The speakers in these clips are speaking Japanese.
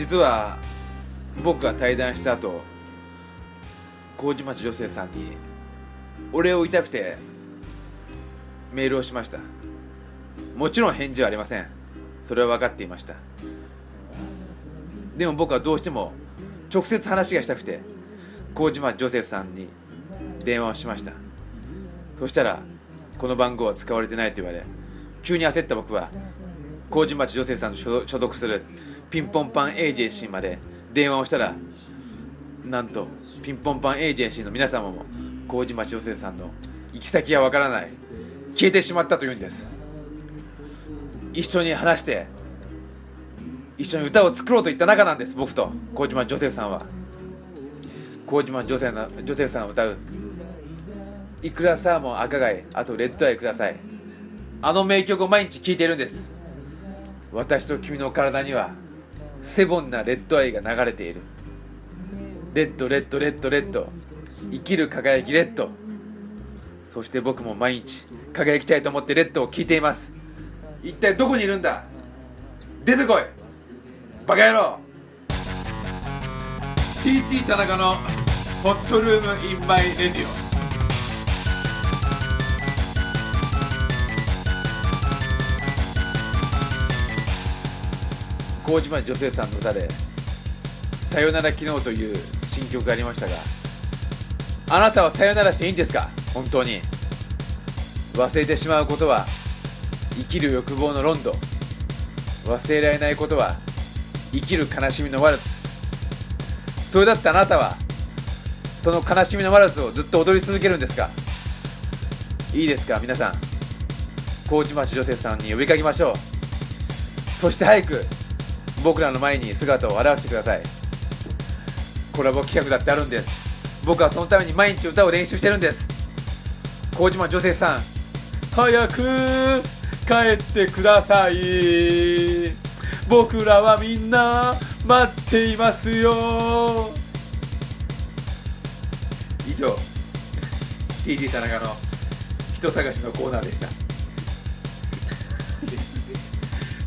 実は僕が対談した後麹町女性さんにお礼を言いたくてメールをしました。もちろん返事はありません。それは分かっていました。でも僕はどうしても直接話がしたくて麹町ジョセフさんに電話をしました。そしたらこの番号は使われてないと言われ急に焦った僕は麹町女性さんの所属するピンポンパンエージェンシーまで電話をしたらなんとピンポンパンエージェンシーの皆様も麹町女性さんの行き先がわからない。消えてしまったというんです。一緒に話して一緒に歌を作ろうといった仲なんです僕と麹町女性さんは。麹町女性の女性さんが歌う「いくらサーモン赤貝あとレッドアイください」あの名曲を毎日聴いているんです。私と君の体には C'est bon なレッドアイが流れている。レッドレッドレッドレッド。生きる輝きレッド。そして僕も毎日輝きたいと思ってレッドを聴いています。一体どこにいるんだ？出てこい！バカ野郎！TT 田中のホットルームインマイレディオ。麹町女性さんの歌で「さよなら昨日」という新曲がありましたがあなたはさよならしていいんですか？本当に。忘れてしまうことは生きる欲望のロンド。忘れられないことは生きる悲しみのワルツ。それだってあなたはその悲しみのワルツをずっと踊り続けるんですか？いいですか皆さん。麹町女性さんに呼びかけましょう。そして早く僕らの前に姿を現してください。コラボ企画だってあるんです。僕はそのために毎日歌を練習してるんです。麹町女性さん早く帰ってください。僕らはみんな待っていますよ。以上 TD 田中の人探しのコーナーでした。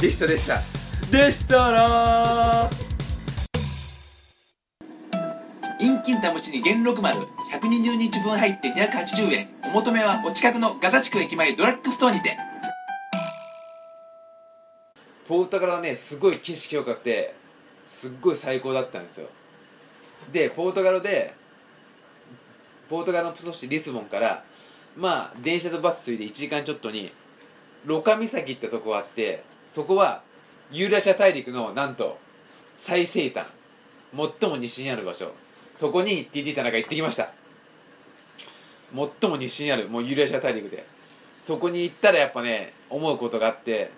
でした。でした。でしたら。インキンタムチに元禄丸。120日分入って280円。お求めはお近くのガザ地区駅前ドラッグストアにて。ポートガルはねすごい景色良かってすっごい最高だったんですよ。でポートガルでポートガルの都市リスボンからまあ電車とバスついて1時間ちょっとにロカ岬ってとこがあってそこはユーラシア大陸のなんと最西端最も西にある場所。そこに TT 田中行ってきました。最も西にあるもうユーラシア大陸で。そこに行ったらやっぱね思うことがあって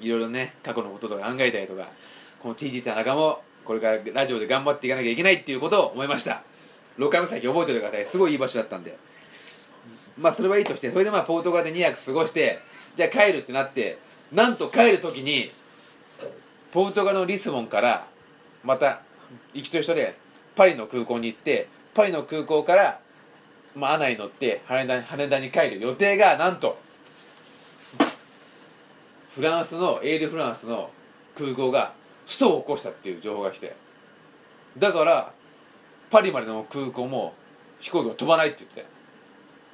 いろいろね過去のこととか考えたりとかこの TT 田中もこれからラジオで頑張っていかなきゃいけないっていうことを思いました。ロカム岬覚えておいてくださいすごいいい場所だったんで。まあそれはいいとしてそれでまあポートガルで2泊過ごしてじゃあ帰るってなってなんと帰る時にポートガルのリスボンからまた行きと一緒でパリの空港に行ってパリの空港から、まあ、アナに乗って羽田羽田に帰る予定がなんとフランスのエールフランスの空港が首都を起こしたっていう情報が来てだからパリまでの空港も飛行機を飛ばないって言って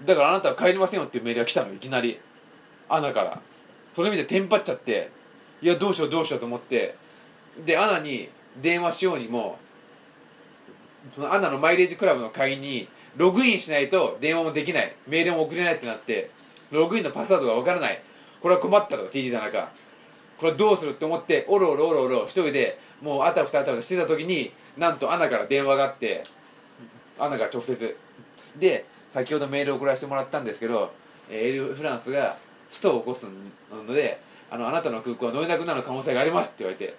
だからあなたは帰りませんよっていうメールが来たのいきなりアナから。それ見てテンパっちゃっていやどうしようどうしようと思って。でアナに電話しようにもそのアナのマイレージクラブの会員にログインしないと電話もできない。メールも送れないってなってログインのパスワードがわからない。これは困ったと TT 田中。これどうするって思っておろおろおろおろ一人でもうあたふたあたふたしてた時になんとアナから電話があってアナが直接。で先ほどメールを送らせてもらったんですけどエールフランスが首都を起こすのであのあなたの空港は乗れなくなる可能性がありますって言われて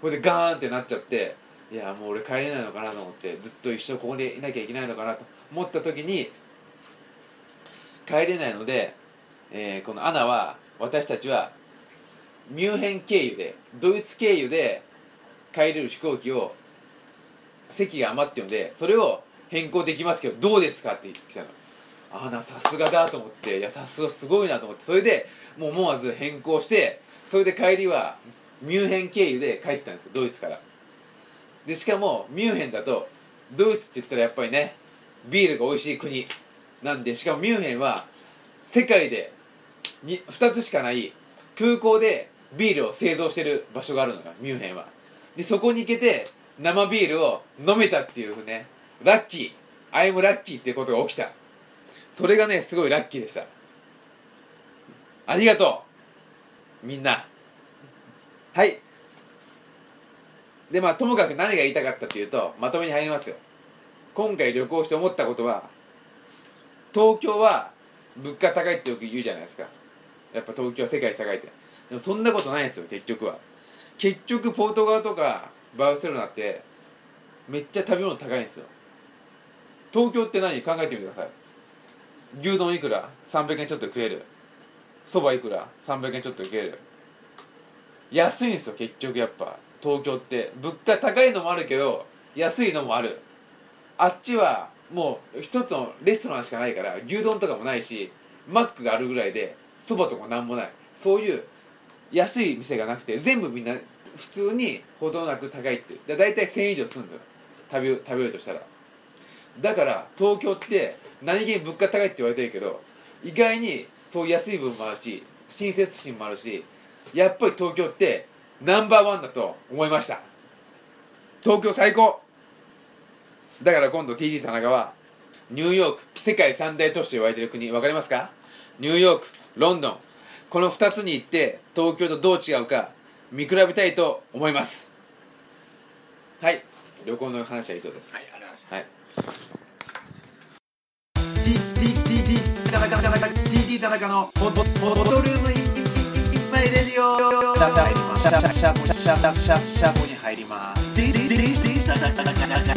これでガーンってなっちゃっていやもう俺帰れないのかなと思ってずっと一生ここでいなきゃいけないのかなと思った時に帰れないので、えーこのアナは私たちはミュンヘン経由でドイツ経由で帰れる飛行機を席が余ってるのでそれを変更できますけどどうですかって来たの。ああさすがだと思っていやさすがすごいなと思ってそれでもう思わず変更してそれで帰りはミュンヘン経由で帰ったんですドイツから。でしかもミュンヘンだとドイツって言ったらやっぱりねビールが美味しい国なんでしかもミュンヘンは世界でに2つしかない空港でビールを製造してる場所があるのがミュンヘンは。でそこに行けて生ビールを飲めたっていうねラッキーアイムラッキーっていうことが起きた。それがねすごいラッキーでした。ありがとうみんな。はい。でまあともかく何が言いたかったっていうとまとめに入りますよ。今回旅行して思ったことは東京は物価高いってよく言うじゃないですか。やっぱ東京は世界一高いって。でもそんなことないんですよ結局は。結局ポートガルとかバルセロナってめっちゃ食べ物高いんですよ。東京って何？考えてみてください。牛丼いくら？300円ちょっと食える。そばいくら？300円ちょっと食える。安いんですよ結局やっぱ。東京って。物価高いのもあるけど安いのもある。あっちはもう一つのレストランしかないから牛丼とかもないしマックがあるぐらいでそばとかなんもない。そういう安い店がなくて全部みんな普通に程なく高いってだ大体1000円以上するんですよ。食べ食べるとしたら。だから東京って何気に物価高いって言われてるけど意外にそう安い部分もあるし親切心もあるしやっぱり東京ってナンバーワンだと思いました。東京最高。だから今度 TD 田中はニューヨーク世界三大都市と言われてる国分かりますか？ニューヨークロンドン。この2つに行って東京とどう違うか見比べたいと思います。はい。旅行の話は以上です。はいありがとうございます。はい田中 TT 田中のボボボトルームいっぱいレディオ。だだいャシャシャシャシャシャシャシャコに入ります電車だだだだだ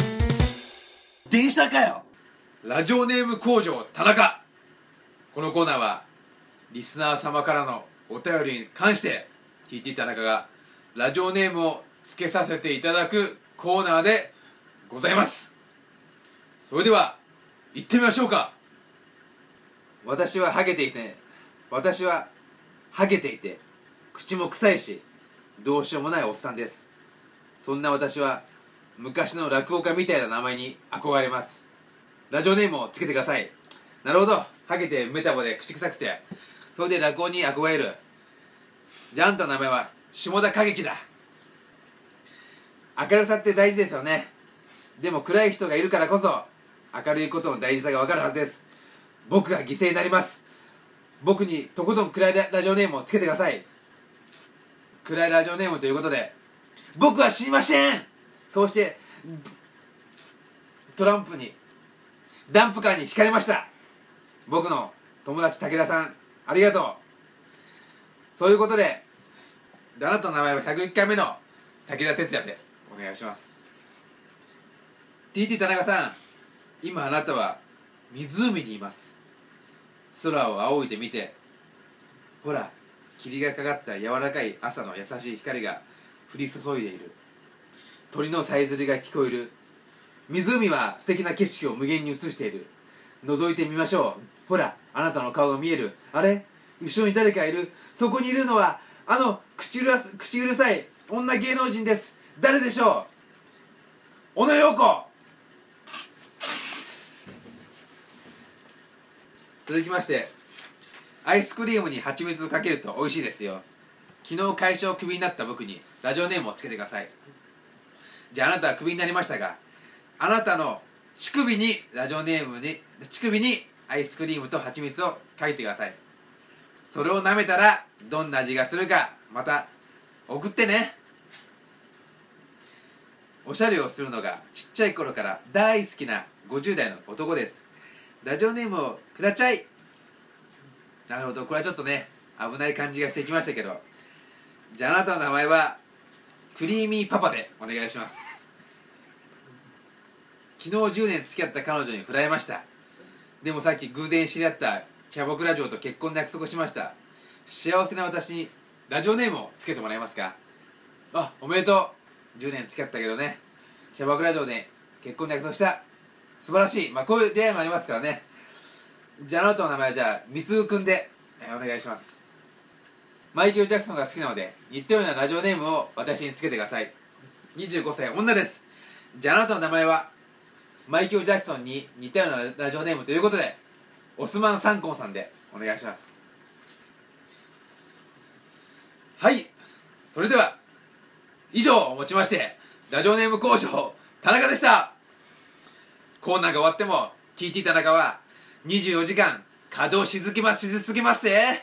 電車かよラジオネーム工場田中このコーナーはリスナー様からのお便りに関して TT 田中がラジオネームをつけさせていただくコーナーでございますそれでは行ってみましょうか私はハゲていて私はハゲていて口も臭いしどうしようもないおっさんです。そんな私は昔の落語家みたいな名前に憧れます。ラジオネームをつけてください。なるほど。ハゲてメタボで口臭くて。それで落語に憧れる。じゃああんたの名前は下田景樹だ。明るさって大事ですよね。でも暗い人がいるからこそ明るいことの大事さが分かるはずです。僕が犠牲になります。僕にとことん暗いラジオネームをつけてください。暗いラジオネームということで僕は死にません。そうしてトランプにダンプカーにひかれました。僕の友達武田さんありがとう。そういうことでであなたの名前は101回目の武田鉄矢でお願いします。TT 田中さん今あなたは湖にいます。空を仰いでみてほら霧がかかった柔らかい朝の優しい光が降り注いでいる。鳥のさえずりが聞こえる。湖は素敵な景色を無限に映している。覗いてみましょう。ほらあなたの顔が見える。あれ後ろに誰かいる。そこにいるのはあの口うるさ口うるさい女芸能人です。誰でしょう？小野陽子。続きましてアイスクリームに蜂蜜をかけると美味しいですよ。昨日会社をクビになった僕にラジオネームをつけてください。じゃああなたはクビになりましたがあなたの乳首にラジオネームに乳首にアイスクリームと蜂蜜をかけてください。それを舐めたらどんな味がするかまた送ってね。おしゃれをするのがちっちゃい頃から大好きな50代の男です。ラジオネームをくだちゃい。なるほど。これはちょっとね危ない感じがしてきましたけど。じゃああなたの名前はクリーミーパパでお願いします。昨日10年付き合った彼女に振られました。でもさっき偶然知り合ったキャボクラ嬢と結婚の約束しました。幸せな私にラジオネームをつけてもらえますか？あおめでとう。10年付き合ったけどね。キャバクラ嬢で結婚の約束した素晴らしい。まあこういう出会いもありますからね。じゃああなたの名前はじゃあみつぐくんで、えーお願いします。マイケル・ジャクソンが好きなので言ったようなラジオネームを私につけてください。25歳女です。じゃああなたの名前はマイケル・ジャクソンに似たようなラジオネームということでオスマン・サンコンさんでお願いします。はい。それでは以上をもちましてラジオネーム工場田中でした。コーナーが終わっても TT 田中は24時間稼働し続けますし続けますぜ。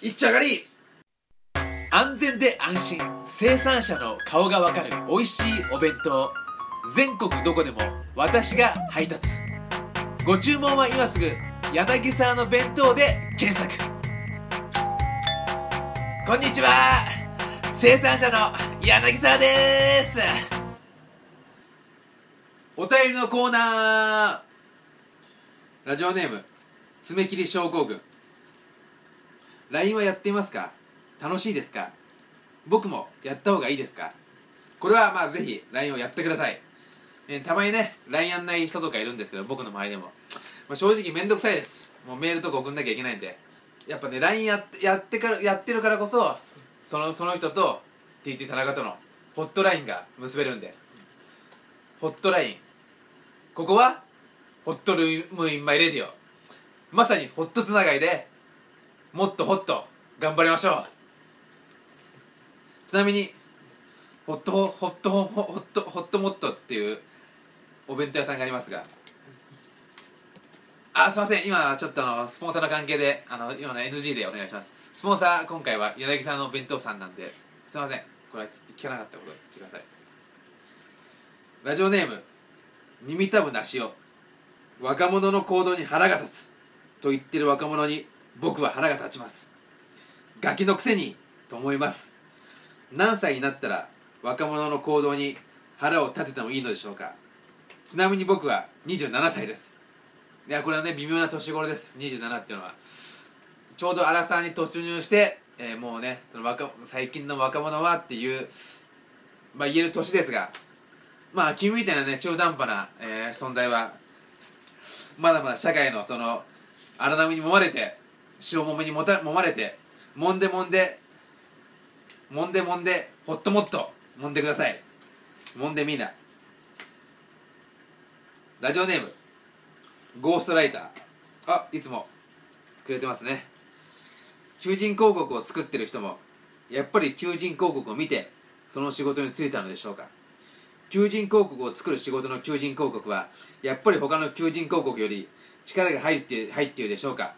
いっちゃがり。安全で安心。生産者の顔がわかる美味しいお弁当。全国どこでも私が配達。ご注文は今すぐ柳沢の弁当で検索。こんにちは。生産者の柳沢です。お便りのコーナー。ラジオネーム爪切り症候群。LINE はやっていますか？楽しいですか？僕もやった方がいいですか？これはまあぜひ LINE をやってください、えたまにね LINE やんない人とかいるんですけど僕の周りでも、まあ、正直めんどくさいです。もうメールとか送んなきゃいけないんで。やっぱね LINE ややってからやってるからこそそのその人と TT 田中とのホットラインが結べるんで。ホットライン。ここはホットルームインマイレディオ。まさにホットつながりでもっとホット頑張りましょう。ちなみにホットホホットホホホットホットモットっていうお弁当屋さんがありますが。あすいません。今ちょっとあのスポンサーの関係であの今の NG でお願いします。スポンサー今回は柳さんの弁当さんなんで。すいません。これは聞かなかったこと言ってください。ラジオネーム耳たぶなしを若者の行動に腹が立つ。と言ってる若者に僕は腹が立ちます。ガキのくせにと思います。何歳になったら若者の行動に腹を立ててもいいのでしょうか。ちなみに僕は27歳です。いやこれはね微妙な年頃です。27っていうのは。ちょうどアラサーに突入して、えーもうねその若最近の若者はっていうまあ言える年ですがまあ君みたいなね中途半端な、えー存在はまだまだ社会のその荒波に揉まれて塩もめにもた揉まれて揉んで揉んで揉んで揉んでほっともっと揉んでください。揉んでみんな。ラジオネームゴーストライター。あいつもくれてますね。求人広告を作ってる人もやっぱり求人広告を見てその仕事に就いたのでしょうか。求人広告を作る仕事の求人広告はやっぱり他の求人広告より力が入って入っているでしょうか。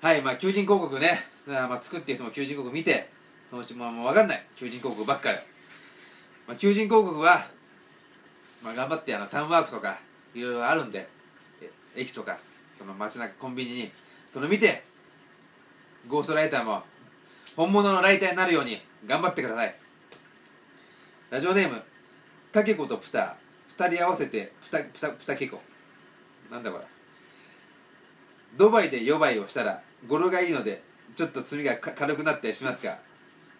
はいまあ求人広告ね。まあ作ってる人も求人広告見てそのしまあもう分かんない。求人広告ばっかり、まあ、求人広告は、まあ、頑張ってあのタウンワークとかいろいろあるんで駅とかその街中コンビニにその見てゴーストライターも本物のライターになるように頑張ってください。ラジオネームタケコとプタ二人合わせてプタプタプタケコ。なんだこれ。ドバイで予売をしたら語呂がいいのでちょっと罪が軽くなったりしますか。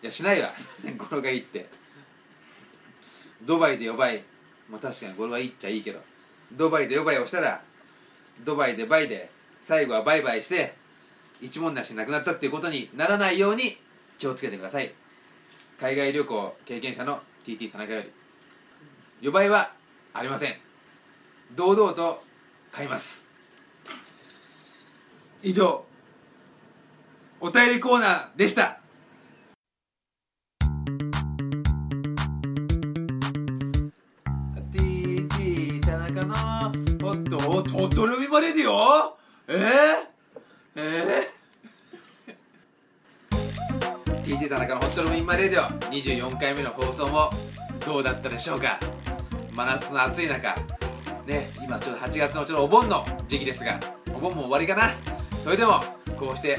いやしないわ。語呂がいいって。ドバイで予売まあ確かに語呂はいいっちゃいいけど。ドバイで予売をしたらドバイでバイで最後はバイバイして一文なしなくなったっていうことにならないように気をつけてください。海外旅行経験者の TT 田中より予売はありません。堂々と買います。以上お便りコーナーでした「TT 田中のホットホットルミマレディオ」えー、えー、TT 田中のホットルミマレーディオ。24回目の放送もどうだったでしょうか？真夏の暑い中。ね今ちょっと8月のちょっとお盆の時期ですがお盆も終わりかな？それでもこうして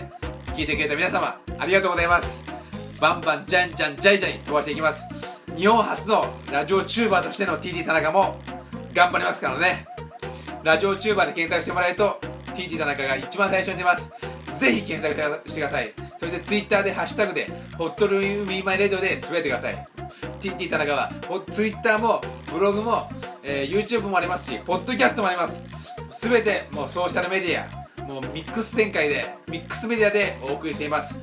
聞いてくれた皆様ありがとうございます。バンバンジャンジャンジャイジャイ飛ばしていきます。日本初のラジオチューバーとしての TT 田中も頑張りますからね。ラジオチューバーで検索してもらえると TT 田中が一番最初に出ます。ぜひ検索してください。それで Twitter でハッシュタグでホットルームミーマイレディオでつぶやいてください。TT 田中は Twitter もブログも、えー YouTube もありますしポッドキャストもあります。すべてもうソーシャルメディアもうミックス展開でミックスメディアでお送りしています。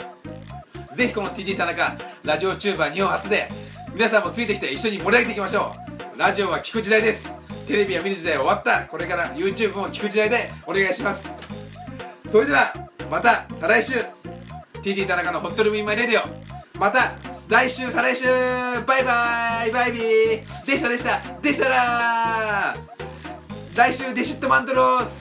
ぜひこの TT 田中ラジオチューバー日本初で皆さんもついてきて一緒に盛り上げていきましょう。ラジオは聞く時代です。テレビは見る時代終わった。これから YouTube も聞く時代でお願いします。それではまた再来週。TT 田中のホットルミンマイレディオ。また来週再来週。バイバイ。バイビー。でしたでした。でしたら。来週デシットマントロース。